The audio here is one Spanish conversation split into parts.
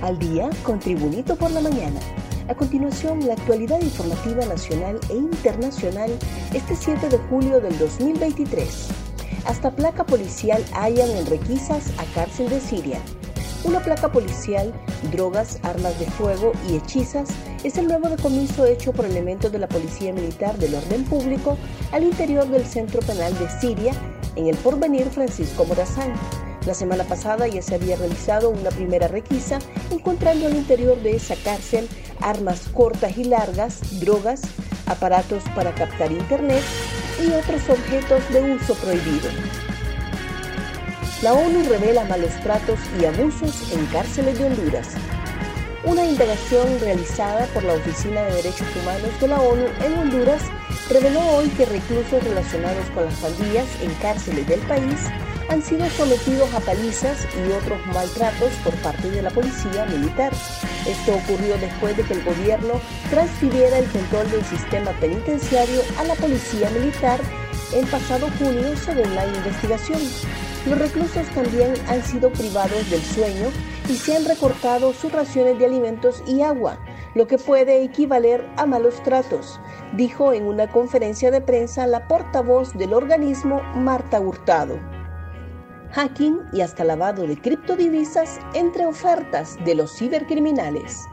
Al día con Tribunito por la mañana. A continuación, la actualidad informativa nacional e internacional este 7 de julio del 2023. Hasta placa policial hallan en requisas a cárcel de Siria. Una placa policial, drogas, armas de fuego y hechizas es el nuevo decomiso hecho por elementos de la Policía Militar del Orden Público al interior del Centro Penal de Siria en el porvenir Francisco Morazán. La semana pasada ya se había realizado una primera requisa encontrando al interior de esa cárcel armas cortas y largas, drogas, aparatos para captar internet y otros objetos de uso prohibido. La ONU revela malos tratos y abusos en cárceles de Honduras. Una indagación realizada por la Oficina de Derechos Humanos de la ONU en Honduras reveló hoy que reclusos relacionados con las pandillas en cárceles del país han sido sometidos a palizas y otros maltratos por parte de la policía militar. Esto ocurrió después de que el gobierno transfiriera el control del sistema penitenciario a la policía militar el pasado junio según la investigación. Los reclusos también han sido privados del sueño y se han recortado sus raciones de alimentos y agua, lo que puede equivaler a malos tratos, dijo en una conferencia de prensa la portavoz del organismo Marta Hurtado hacking y hasta lavado de criptodivisas entre ofertas de los cibercriminales.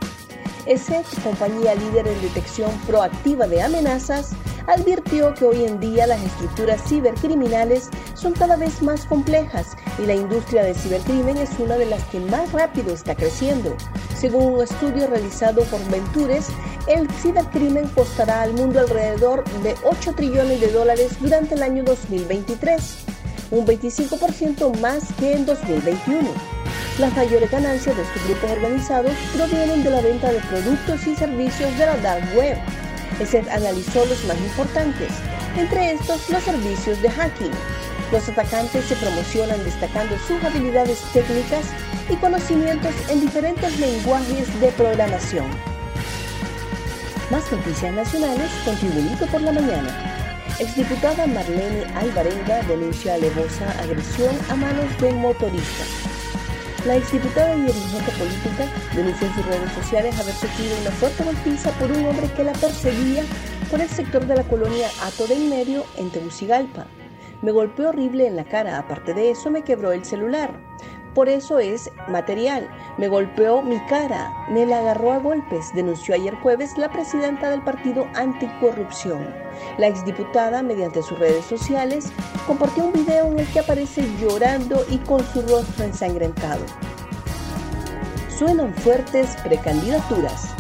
ESET, compañía líder en detección proactiva de amenazas, advirtió que hoy en día las estructuras cibercriminales son cada vez más complejas y la industria del cibercrimen es una de las que más rápido está creciendo. Según un estudio realizado por Ventures, el cibercrimen costará al mundo alrededor de 8 trillones de dólares durante el año 2023 un 25% más que en 2021. Las mayores ganancias de estos grupos organizados provienen de la venta de productos y servicios de la dark web. ESET analizó los más importantes, entre estos los servicios de hacking. Los atacantes se promocionan destacando sus habilidades técnicas y conocimientos en diferentes lenguajes de programación. Más noticias nacionales con por la mañana. Exdiputada Marlene Alvarenga denunció alevosa agresión a manos de un motorista. La exdiputada y dirigente política denunció en sus redes sociales haber sufrido una fuerte golpiza por un hombre que la perseguía por el sector de la colonia Ato del Medio en Tegucigalpa. Me golpeó horrible en la cara, aparte de eso me quebró el celular. Por eso es material. Me golpeó mi cara, me la agarró a golpes, denunció ayer jueves la presidenta del partido Anticorrupción. La exdiputada, mediante sus redes sociales, compartió un video en el que aparece llorando y con su rostro ensangrentado. Suenan fuertes precandidaturas.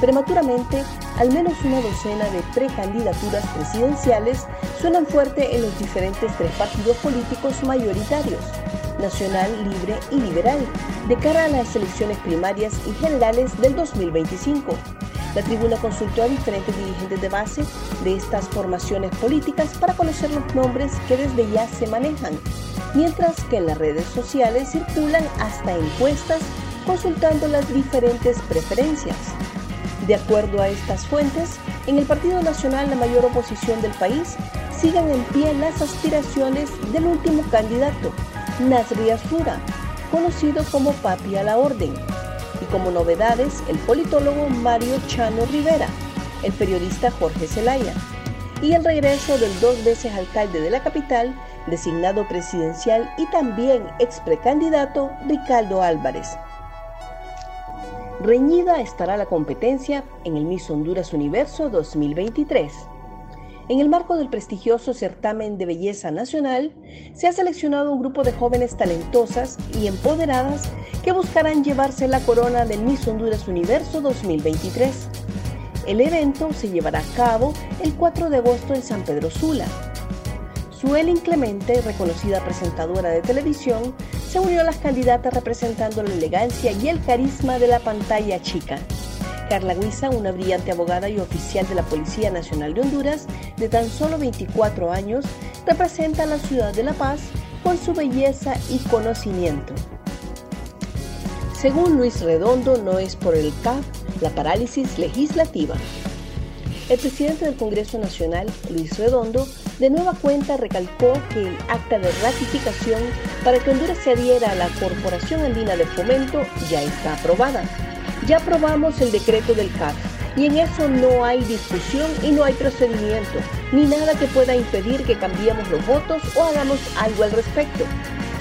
Prematuramente, al menos una docena de precandidaturas presidenciales suenan fuerte en los diferentes tres partidos políticos mayoritarios nacional, libre y liberal, de cara a las elecciones primarias y generales del 2025. La tribuna consultó a diferentes dirigentes de base de estas formaciones políticas para conocer los nombres que desde ya se manejan, mientras que en las redes sociales circulan hasta encuestas consultando las diferentes preferencias. De acuerdo a estas fuentes, en el Partido Nacional, la mayor oposición del país, siguen en pie las aspiraciones del último candidato, Nasri Asura, conocido como Papi a la Orden, y como novedades el politólogo Mario Chano Rivera, el periodista Jorge Zelaya, y el regreso del dos veces alcalde de la capital, designado presidencial y también ex precandidato Ricardo Álvarez. Reñida estará la competencia en el Miss Honduras Universo 2023. En el marco del prestigioso certamen de belleza nacional, se ha seleccionado un grupo de jóvenes talentosas y empoderadas que buscarán llevarse la corona del Miss Honduras Universo 2023. El evento se llevará a cabo el 4 de agosto en San Pedro Sula. Suelen Clemente, reconocida presentadora de televisión, se unió a las candidatas representando la elegancia y el carisma de la pantalla chica. Carla Guisa, una brillante abogada y oficial de la Policía Nacional de Honduras, de tan solo 24 años, representa a la ciudad de La Paz por su belleza y conocimiento. Según Luis Redondo, no es por el CAF la parálisis legislativa. El presidente del Congreso Nacional, Luis Redondo, de nueva cuenta recalcó que el acta de ratificación para que Honduras se adhiera a la Corporación Andina de Fomento ya está aprobada. Ya aprobamos el decreto del CAF y en eso no hay discusión y no hay procedimiento, ni nada que pueda impedir que cambiemos los votos o hagamos algo al respecto.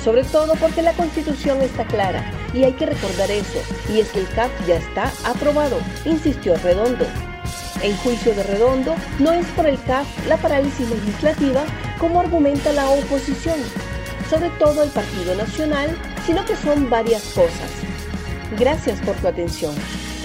Sobre todo porque la constitución está clara y hay que recordar eso, y es que el CAF ya está aprobado, insistió Redondo. En juicio de Redondo, no es por el CAF la parálisis legislativa como argumenta la oposición, sobre todo el Partido Nacional, sino que son varias cosas. Gracias por tu atención.